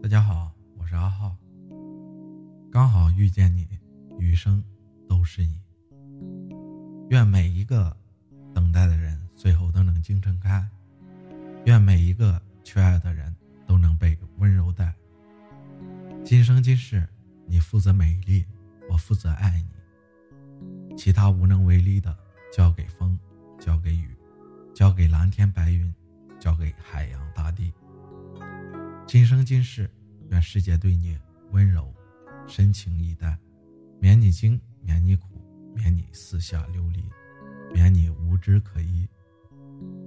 大家好，我是阿浩。刚好遇见你，余生都是你。愿每一个等待的人最后都能精神开，愿每一个缺爱的人都能被温柔待。今生今世，你负责美丽，我负责爱你，其他无能为力的交给风，交给雨，交给蓝天白云，交给海洋大地。今生今世，愿世界对你温柔、深情以待，免你惊，免你苦，免你四下流离，免你无枝可依。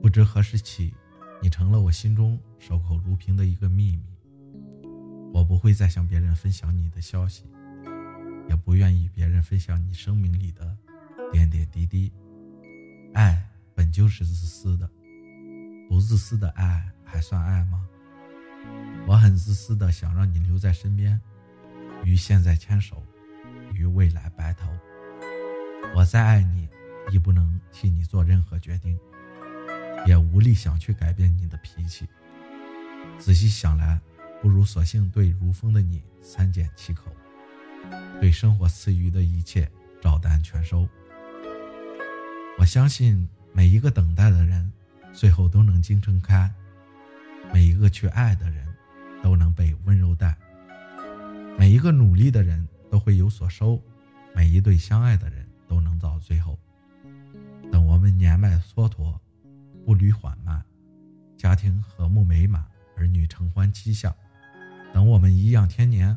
不知何时起，你成了我心中守口如瓶的一个秘密。我不会再向别人分享你的消息，也不愿意别人分享你生命里的点点滴滴。爱本就是自私的，不自私的爱还算爱吗？我很自私的想让你留在身边，与现在牵手，与未来白头。我再爱你，亦不能替你做任何决定，也无力想去改变你的脾气。仔细想来，不如索性对如风的你三缄其口，对生活赐予的一切照单全收。我相信每一个等待的人，最后都能精诚开。一个去爱的人，都能被温柔待；每一个努力的人，都会有所收；每一对相爱的人，都能到最后。等我们年迈蹉跎，步履缓慢，家庭和睦美满，儿女承欢膝下；等我们颐养天年，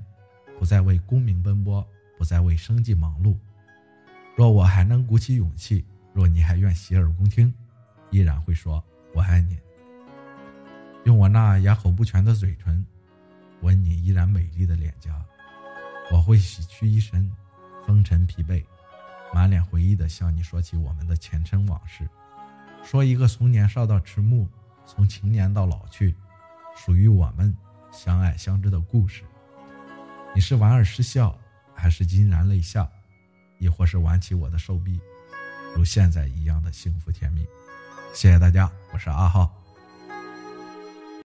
不再为功名奔波，不再为生计忙碌。若我还能鼓起勇气，若你还愿洗耳恭听，依然会说“我爱你”。用我那哑口不全的嘴唇，吻你依然美丽的脸颊。我会洗去一身风尘疲惫，满脸回忆的向你说起我们的前尘往事，说一个从年少到迟暮，从青年到老去，属于我们相爱相知的故事。你是莞尔失笑，还是潸然泪下，亦或是挽起我的手臂，如现在一样的幸福甜蜜？谢谢大家，我是阿浩。